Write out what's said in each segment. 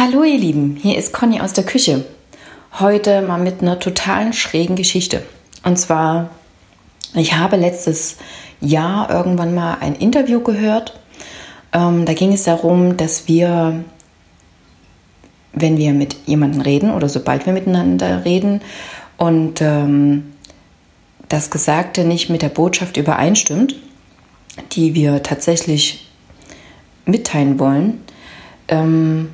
Hallo ihr Lieben, hier ist Conny aus der Küche. Heute mal mit einer totalen schrägen Geschichte. Und zwar, ich habe letztes Jahr irgendwann mal ein Interview gehört. Ähm, da ging es darum, dass wir, wenn wir mit jemandem reden oder sobald wir miteinander reden und ähm, das Gesagte nicht mit der Botschaft übereinstimmt, die wir tatsächlich mitteilen wollen, ähm,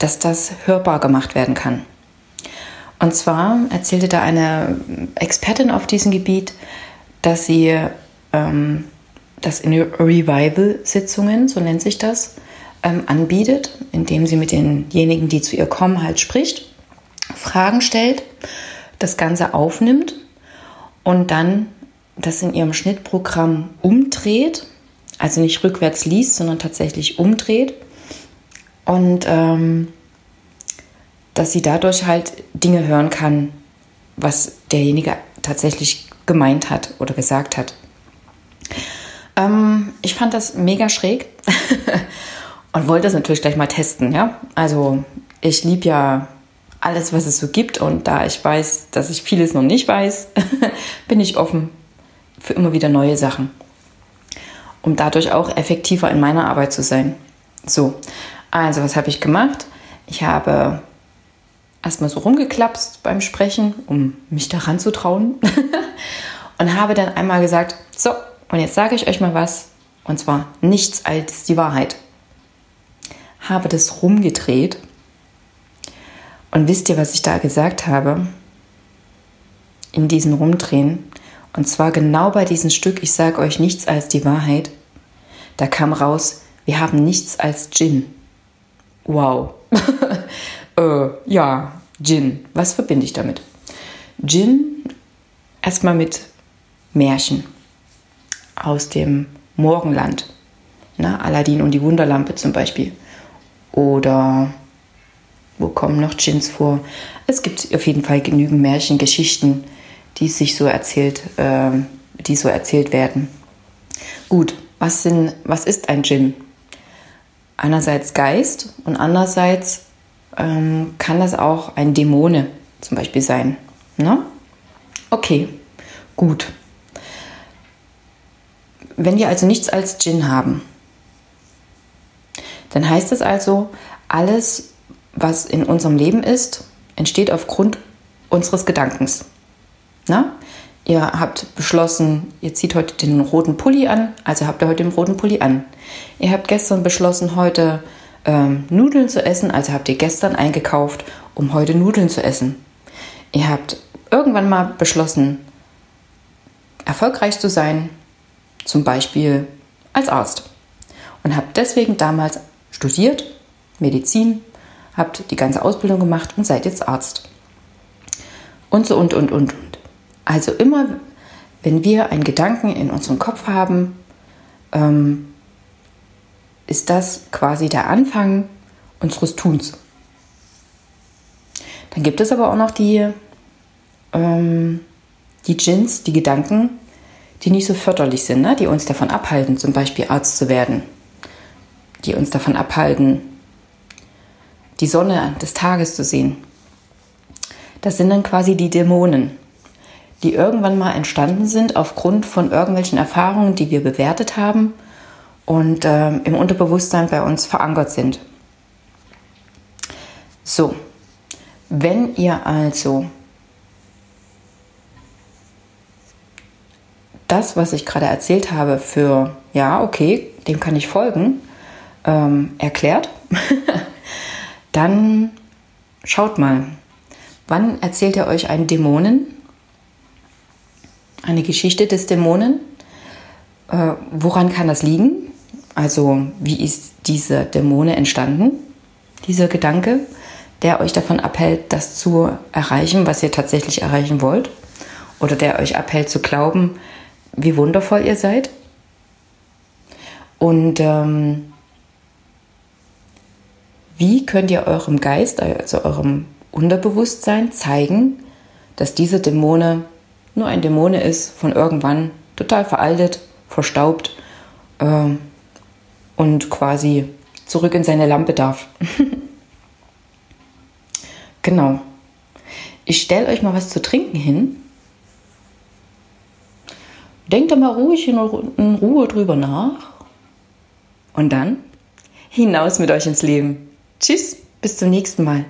dass das hörbar gemacht werden kann. Und zwar erzählte da eine Expertin auf diesem Gebiet, dass sie ähm, das in Revival-Sitzungen, so nennt sich das, ähm, anbietet, indem sie mit denjenigen, die zu ihr kommen, halt spricht, Fragen stellt, das Ganze aufnimmt und dann das in ihrem Schnittprogramm umdreht, also nicht rückwärts liest, sondern tatsächlich umdreht und ähm, dass sie dadurch halt Dinge hören kann, was derjenige tatsächlich gemeint hat oder gesagt hat. Ähm, ich fand das mega schräg und wollte das natürlich gleich mal testen. Ja? Also ich liebe ja alles, was es so gibt und da ich weiß, dass ich vieles noch nicht weiß, bin ich offen für immer wieder neue Sachen, um dadurch auch effektiver in meiner Arbeit zu sein. So, also, was habe ich gemacht? Ich habe erstmal so rumgeklapst beim Sprechen, um mich daran zu trauen. und habe dann einmal gesagt, so, und jetzt sage ich euch mal was. Und zwar nichts als die Wahrheit. Habe das rumgedreht. Und wisst ihr, was ich da gesagt habe? In diesem Rumdrehen. Und zwar genau bei diesem Stück, ich sage euch nichts als die Wahrheit. Da kam raus, wir haben nichts als Gin. Wow. äh, ja, Gin. Was verbinde ich damit? Gin erstmal mit Märchen aus dem Morgenland. Na, Aladdin und die Wunderlampe zum Beispiel. Oder wo kommen noch Gins vor? Es gibt auf jeden Fall genügend Märchengeschichten, die sich so erzählt, äh, die so erzählt werden. Gut, was, sind, was ist ein Gin? einerseits Geist und andererseits ähm, kann das auch ein Dämone zum Beispiel sein. Ne? Okay, gut. Wenn wir also nichts als Djinn haben, dann heißt es also, alles, was in unserem Leben ist, entsteht aufgrund unseres Gedankens. Na? Ihr habt beschlossen, ihr zieht heute den roten Pulli an, also habt ihr heute den roten Pulli an. Ihr habt gestern beschlossen, heute ähm, Nudeln zu essen, also habt ihr gestern eingekauft, um heute Nudeln zu essen. Ihr habt irgendwann mal beschlossen, erfolgreich zu sein, zum Beispiel als Arzt. Und habt deswegen damals studiert, Medizin, habt die ganze Ausbildung gemacht und seid jetzt Arzt. Und so und und und. Also immer, wenn wir einen Gedanken in unserem Kopf haben, ähm, ist das quasi der Anfang unseres Tuns. Dann gibt es aber auch noch die, ähm, die Djinns, die Gedanken, die nicht so förderlich sind, ne? die uns davon abhalten, zum Beispiel Arzt zu werden, die uns davon abhalten, die Sonne des Tages zu sehen. Das sind dann quasi die Dämonen die irgendwann mal entstanden sind aufgrund von irgendwelchen Erfahrungen, die wir bewertet haben und äh, im Unterbewusstsein bei uns verankert sind. So, wenn ihr also das, was ich gerade erzählt habe, für ja, okay, dem kann ich folgen, ähm, erklärt, dann schaut mal, wann erzählt ihr euch einen Dämonen eine Geschichte des Dämonen. Äh, woran kann das liegen? Also wie ist diese Dämone entstanden? Dieser Gedanke, der euch davon abhält, das zu erreichen, was ihr tatsächlich erreichen wollt? Oder der euch abhält zu glauben, wie wundervoll ihr seid? Und ähm, wie könnt ihr eurem Geist, also eurem Unterbewusstsein zeigen, dass diese Dämone nur ein Dämone ist von irgendwann total veraltet, verstaubt äh, und quasi zurück in seine Lampe darf. Genau. Ich stelle euch mal was zu trinken hin. Denkt da mal ruhig in Ruhe drüber nach. Und dann hinaus mit euch ins Leben. Tschüss, bis zum nächsten Mal.